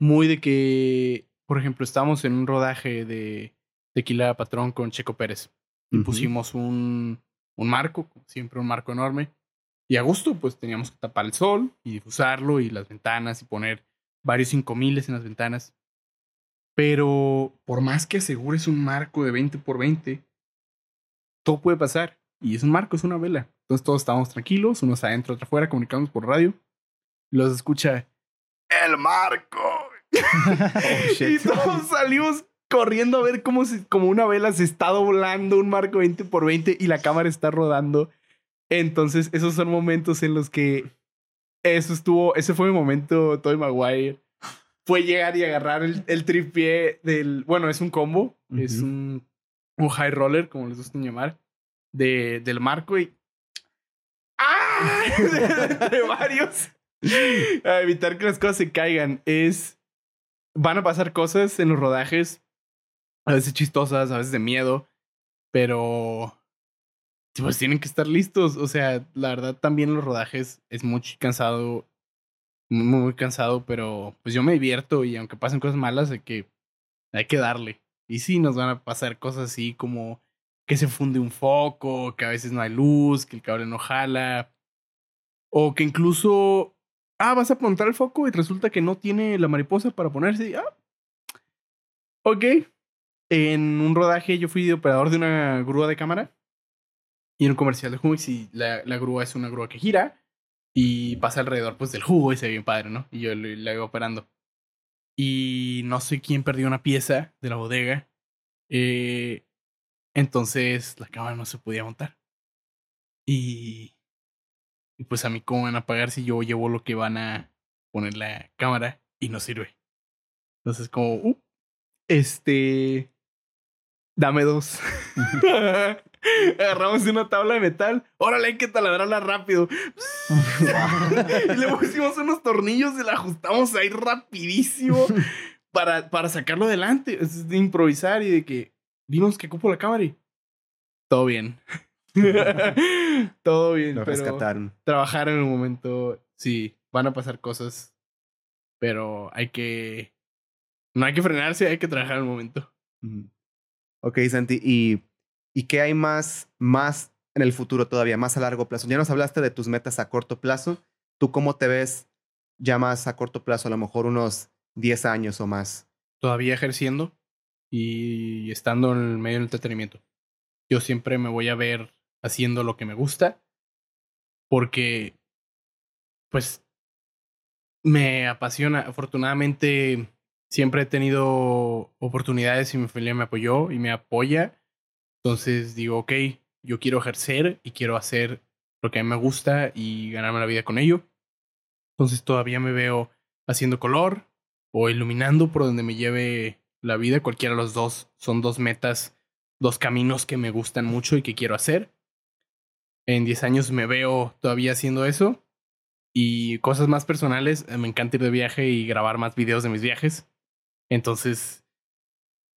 muy de que, por ejemplo, estábamos en un rodaje de Tequila Patrón con Checo Pérez. Y pusimos un, un marco, siempre un marco enorme. Y a gusto, pues teníamos que tapar el sol y difusarlo y las ventanas y poner varios cinco miles en las ventanas. Pero por más que asegures un marco de 20 por 20, todo puede pasar. Y es un marco, es una vela. Entonces todos estábamos tranquilos, unos adentro, otros afuera, comunicamos por radio. Los escucha, ¡El marco!
Oh,
y todos salimos corriendo a ver cómo, se- como una vela se está doblando un marco 20 por 20 y la cámara está rodando. Entonces, esos son momentos en los que eso estuvo, ese fue mi momento, Toy Maguire. fue llegar y agarrar el, el tripié del. Bueno, es un combo. Es
Ujú.
un, un high roller, como les gusta llamar. De, del marco y. Entre varios. A evitar que las cosas se caigan. Es. Van a pasar cosas en los rodajes. A veces chistosas, a veces de miedo. Pero. Pues tienen que estar listos. O sea, la verdad, también los rodajes es muy cansado muy, muy cansado, pero pues yo me divierto y aunque pasen cosas malas, hay que, hay que darle. Y sí, nos van a pasar cosas así como que se funde un foco, que a veces no hay luz, que el cable no jala, o que incluso, ah, vas a apuntar el foco y resulta que no tiene la mariposa para ponerse. Ah, ok. En un rodaje yo fui de operador de una grúa de cámara y en un comercial de Humix y la, grúa es una grúa que gira y pasa alrededor pues del jugo y se ve bien padre, ¿no? Y yo la iba operando. Y no sé quién perdió una pieza de la bodega. Eh, entonces la cámara no se podía montar. Y, y pues a mí cómo van a pagar si yo llevo lo que van a poner la cámara y no sirve. Entonces como, uh, este, dame dos. Agarramos una tabla de metal. Órale, hay que taladrarla rápido. y le pusimos unos tornillos y la ajustamos ahí rapidísimo para, para sacarlo adelante. Es de improvisar y de que vimos que cupo la cámara y todo bien. todo bien.
Lo
pero
rescataron.
trabajar en el momento, sí, van a pasar cosas, pero hay que... No hay que frenarse, hay que trabajar en el momento.
Ok, Santi, ¿y, ¿y qué hay más, más en el futuro todavía, más a largo plazo? Ya nos hablaste de tus metas a corto plazo. ¿Tú cómo te ves ya más a corto plazo? A lo mejor unos 10 años o más.
todavía ejerciendo y estando en el medio del entretenimiento. Yo siempre me voy a ver haciendo lo que me gusta porque, pues, me apasiona. Afortunadamente, siempre he tenido oportunidades y mi familia me apoyó y me apoya. Entonces digo, ok, yo quiero ejercer y quiero hacer lo que a mí me gusta y ganarme la vida con ello. Entonces todavía me veo haciendo color, o iluminando por donde me lleve la vida. Cualquiera de los dos son dos metas, dos caminos que me gustan mucho y que quiero hacer. En 10 años me veo todavía haciendo eso. Y cosas más personales, eh, me encanta ir de viaje y grabar más videos de mis viajes. Entonces,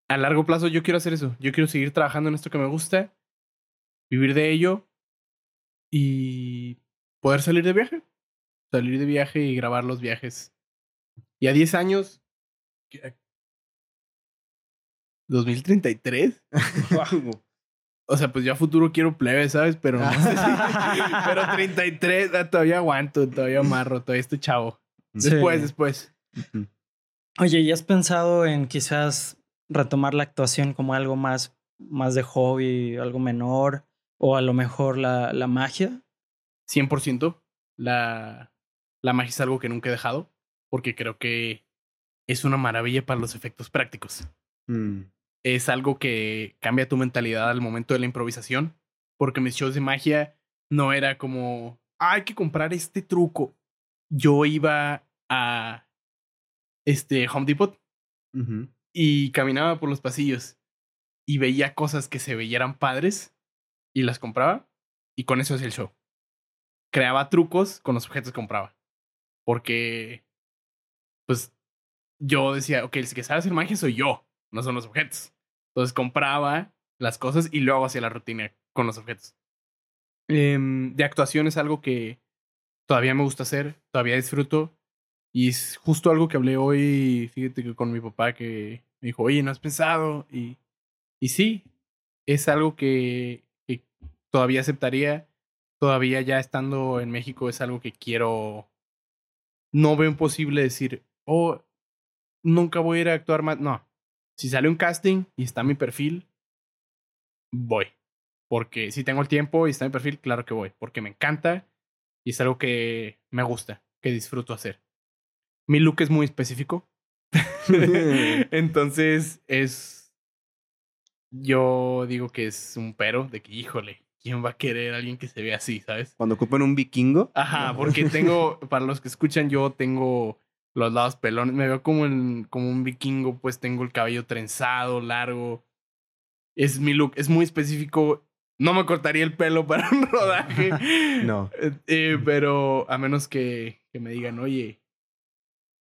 a largo plazo yo quiero hacer eso. Yo quiero seguir trabajando en esto que me gusta, vivir de ello y poder salir de viaje. Salir de viaje y grabar los viajes y a 10 años. ¿qué? ¿2033? O sea, pues yo a futuro quiero plebe, ¿sabes? Pero no sé si- Pero 33, ah, todavía aguanto, todavía amarro, todavía estoy chavo.
Sí.
Después, después.
Oye, ¿y has pensado en quizás retomar la actuación como algo más, más de hobby, algo menor? O a lo mejor la, la magia.
100%. La, la magia es algo que nunca he dejado. Porque creo que es una maravilla para los efectos prácticos.
Mm.
Es algo que cambia tu mentalidad al momento de la improvisación. Porque mis shows de magia no era como, "Ah, hay que comprar este truco. Yo iba a este Home Depot y caminaba por los pasillos y veía cosas que se veían padres y las compraba y con eso hacía el show. Creaba trucos con los objetos que compraba. Porque, pues, yo decía, ok, el que sabe hacer magia soy yo, no son los objetos. Entonces compraba las cosas y luego hacía la rutina con los objetos. Em, de actuación es algo que todavía me gusta hacer, todavía disfruto. Y es justo algo que hablé hoy, fíjate que con mi papá que me dijo, oye, ¿no has pensado? Y, y sí, es algo que, que todavía aceptaría. Todavía ya estando en México es algo que quiero. No veo imposible decir, oh, nunca voy a ir a actuar más. No, si sale un casting y está mi perfil, voy. Porque si tengo el tiempo y está mi perfil, claro que voy. Porque me encanta y es algo que me gusta, que disfruto hacer. Mi look es muy específico. Entonces es. Yo digo que es un pero de que, híjole, ¿quién va a querer a alguien que se vea así, sabes?
Cuando ocupan un vikingo.
Ajá, porque tengo, para los que escuchan, yo tengo los lados pelones. Me veo como, en, como un vikingo, pues tengo el cabello trenzado, largo. Es mi look, es muy específico. No me cortaría el pelo para un rodaje.
No.
Eh, eh, pero a menos que, que me digan, oye,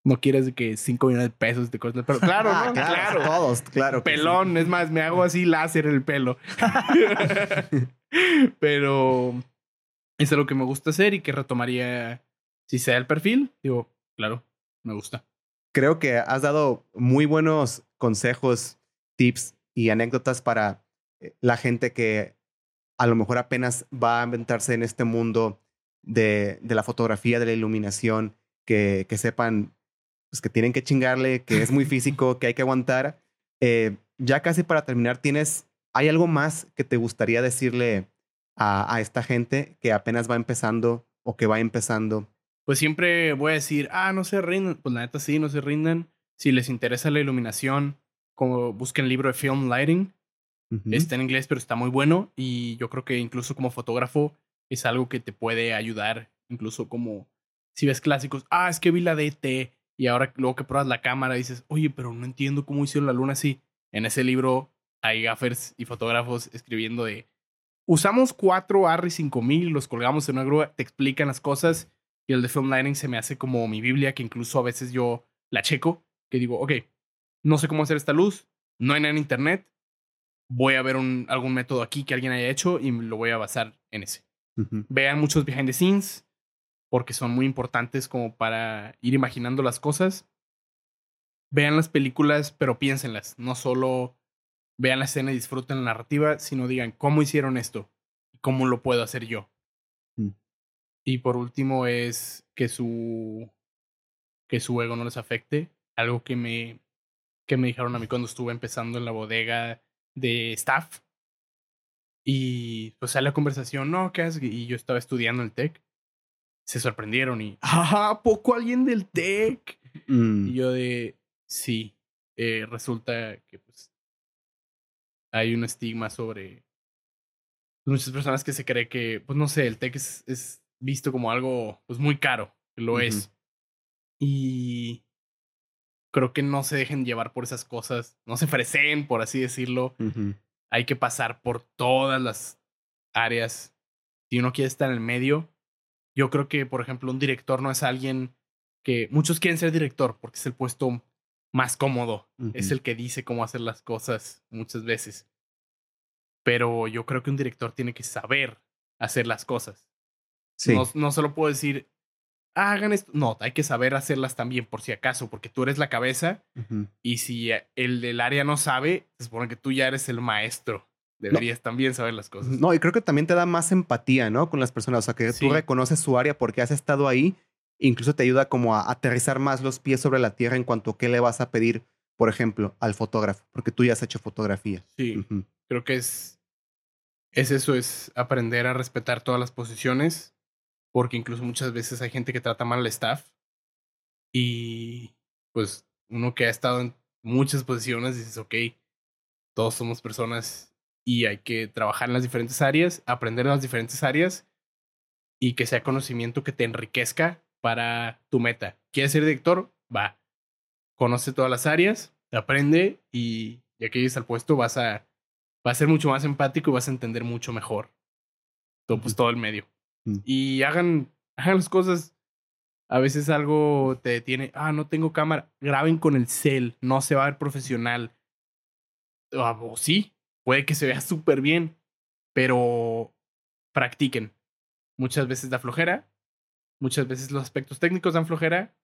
no quieres que 5 millones de pesos te corten el pelo. Claro,
Ah,
¿no?
claro,
claro.
todos, claro. sí.
Pelón, es más, me hago así láser el pelo. Pero es algo que me gusta hacer y que retomaría si sea el perfil. Digo, claro, me gusta.
Creo que has dado muy buenos consejos, tips y anécdotas para eh, la gente que a lo mejor apenas va a inventarse en este mundo de, de la fotografía, de la iluminación, que, que sepan pues, que tienen que chingarle, que es muy físico, que hay que aguantar. Eh, ya casi para terminar, ¿tienes, ¿hay algo más que te gustaría decirle a, a esta gente que apenas va empezando o que va empezando?
Pues siempre voy a decir, ah, no se rindan. Pues la neta sí, no se rindan. Si les interesa la iluminación, como busquen el libro de Film Lighting. Está en inglés, pero está muy bueno. Y yo creo que incluso como fotógrafo es algo que te puede ayudar. Incluso como si ves clásicos, ah, es que vi la DT. Y ahora luego que pruebas la cámara dices, oye, pero no entiendo cómo hicieron la luna así. En ese libro hay gaffers y fotógrafos escribiendo de, usamos cuatro ARRI 5000, los colgamos en una grúa, te explican las cosas. Y el de Film Lighting se me hace como mi Biblia, que incluso a veces yo la checo, que digo, ok, no sé cómo hacer esta luz, no hay nada en internet, voy a ver un, algún método aquí que alguien haya hecho y lo voy a basar en ese. Vean muchos behind the scenes porque son muy importantes como para ir imaginando las cosas. Vean las películas, pero piénsenlas. No solo vean la escena y disfruten la narrativa, sino digan cómo hicieron esto cómo lo puedo hacer yo.
Mm.
Y por último es que su que su ego no les afecte. Algo que me que me dijeron a mí cuando estuve empezando en la bodega de staff. Y pues sale la conversación, no, ¿qué haces? Y yo estaba estudiando el TEC. Se sorprendieron y, ¡ah! ¿a ¿Poco alguien del TEC?
Mm.
Y yo de, sí, eh, resulta que pues hay un estigma sobre muchas personas que se cree que, pues no sé, el TEC es, es visto como algo pues muy caro, lo es. Y creo que no se dejen llevar por esas cosas, no se freseen, por así decirlo. Hay que pasar por todas las áreas. Si uno quiere estar en el medio, yo creo que, por ejemplo, un director no es alguien que muchos quieren ser director porque es el puesto más cómodo, es el que dice cómo hacer las cosas muchas veces. Pero yo creo que un director tiene que saber hacer las cosas.
Sí.
No, no solo puedo decir, hagan esto. No, hay que saber hacerlas también por si acaso, porque tú eres la cabeza y si el del área no sabe, se supone que tú ya eres el maestro. Deberías también saber las cosas.
No, y creo que también te da más empatía, ¿no? Con las personas. O sea, que
Sí.
tú reconoces su área porque has estado ahí. Incluso te ayuda como a aterrizar más los pies sobre la tierra en cuanto a qué le vas a pedir, por ejemplo, al fotógrafo, porque tú ya has hecho fotografía.
Sí, creo que es, es eso, es aprender a respetar todas las posiciones, porque incluso muchas veces hay gente que trata mal al staff y pues uno que ha estado en muchas posiciones dices, ok, todos somos personas y hay que trabajar en las diferentes áreas, aprender en las diferentes áreas y que sea conocimiento que te enriquezca para tu meta. ¿Quieres ser director? Va. Conoce todas las áreas, aprende y ya que llegues al puesto vas a, va a ser mucho más empático y vas a entender mucho mejor todo, pues, todo el medio.
Mm.
Y hagan, hagan las cosas. A veces algo te detiene. Ah, no tengo cámara. Graben con el cel. No se va a ver profesional. Ah, o sí, puede que se vea súper bien, pero practiquen. Muchas veces da flojera. Muchas veces los aspectos técnicos dan flojera.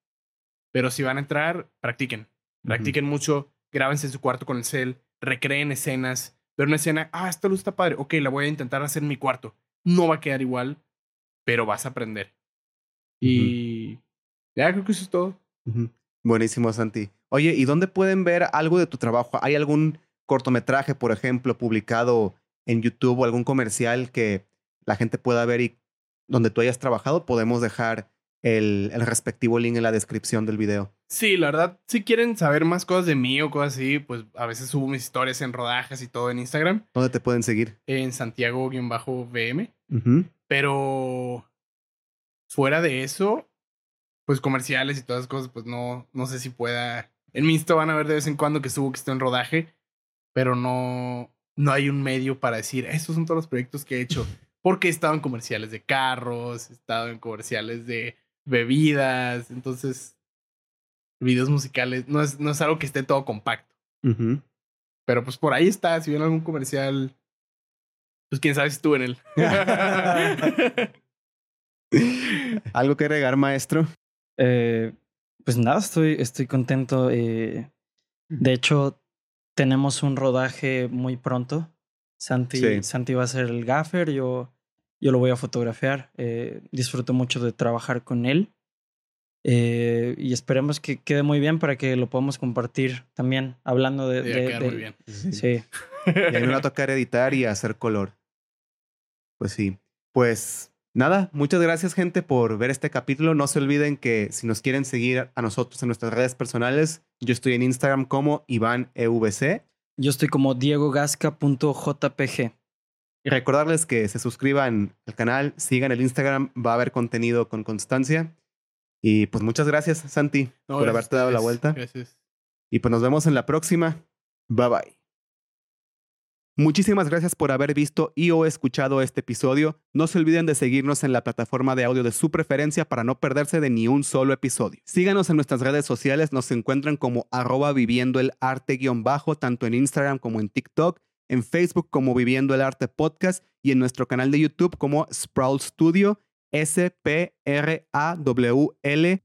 Pero si van a entrar, practiquen. Practiquen mucho. Grábense en su cuarto con el cel. Recreen escenas. Ver una escena. Ah, esta luz está padre. Ok, la voy a intentar hacer en mi cuarto. No va a quedar igual, pero vas a aprender. Y ya creo que eso es todo.
Buenísimo, Santi. Oye, ¿y dónde pueden ver algo de tu trabajo? ¿Hay algún cortometraje, por ejemplo, publicado en YouTube o algún comercial que la gente pueda ver y donde tú hayas trabajado? Podemos dejar el, el respectivo link en la descripción del video.
Sí, la verdad, si quieren saber más cosas de mí o cosas así, pues a veces subo mis historias en rodajes y todo en Instagram,
¿Dónde te pueden seguir?
en Santiago-VM.
Ujú.
Pero fuera de eso, pues comerciales y todas esas cosas, pues no, no sé si pueda. En mi Insta van a ver de vez en cuando que subo que estoy en rodaje, pero no, no hay un medio para decir, estos son todos los proyectos que he hecho. Porque he estado en comerciales de carros, he estado en comerciales de bebidas, entonces videos musicales no es, no es algo que esté todo compacto. Pero pues por ahí está, si ven algún comercial, pues quién sabe si estuve en él.
¿Algo que agregar, maestro?
Eh, pues nada, estoy, estoy contento. Eh, de hecho, tenemos un rodaje muy pronto. Santi, Santi va a ser el gaffer, yo, yo lo voy a fotografiar. Eh, disfruto mucho de trabajar con él. Eh, y esperemos que quede muy bien para que lo podamos compartir también, hablando de... de,
muy bien.
Sí.
Y a mí me va a tocar editar y hacer color. Pues sí. Pues nada, muchas gracias gente por ver este capítulo. No se olviden que si nos quieren seguir a nosotros en nuestras redes personales, yo estoy en Instagram como IvánEVC.
Yo estoy como diegogasca.jpg.
Y recordarles que se suscriban al canal, sigan el Instagram, va a haber contenido con constancia. Y pues muchas gracias, Santi, por haberte dado la vuelta.
Gracias.
Y pues nos vemos en la próxima. Bye bye. Muchísimas gracias por haber visto y o escuchado este episodio. No se olviden de seguirnos en la plataforma de audio de su preferencia para no perderse de ni un solo episodio. Síganos en nuestras redes sociales, nos encuentran como arroba viviendo el arte guion bajo, tanto en Instagram como en TikTok, en Facebook como Viviendo el Arte Podcast y en nuestro canal de YouTube como Sprawl Studio S-P-R-A-W-L,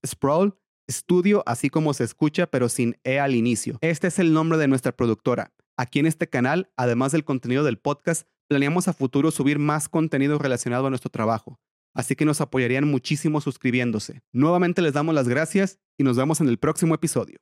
Sprawl Studio, así como se escucha, pero sin E al inicio. Este es el nombre de nuestra productora. Aquí en este canal, además del contenido del podcast, planeamos a futuro subir más contenido relacionado a nuestro trabajo. Así que nos apoyarían muchísimo suscribiéndose. Nuevamente les damos las gracias y nos vemos en el próximo episodio.